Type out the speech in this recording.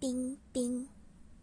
冰冰。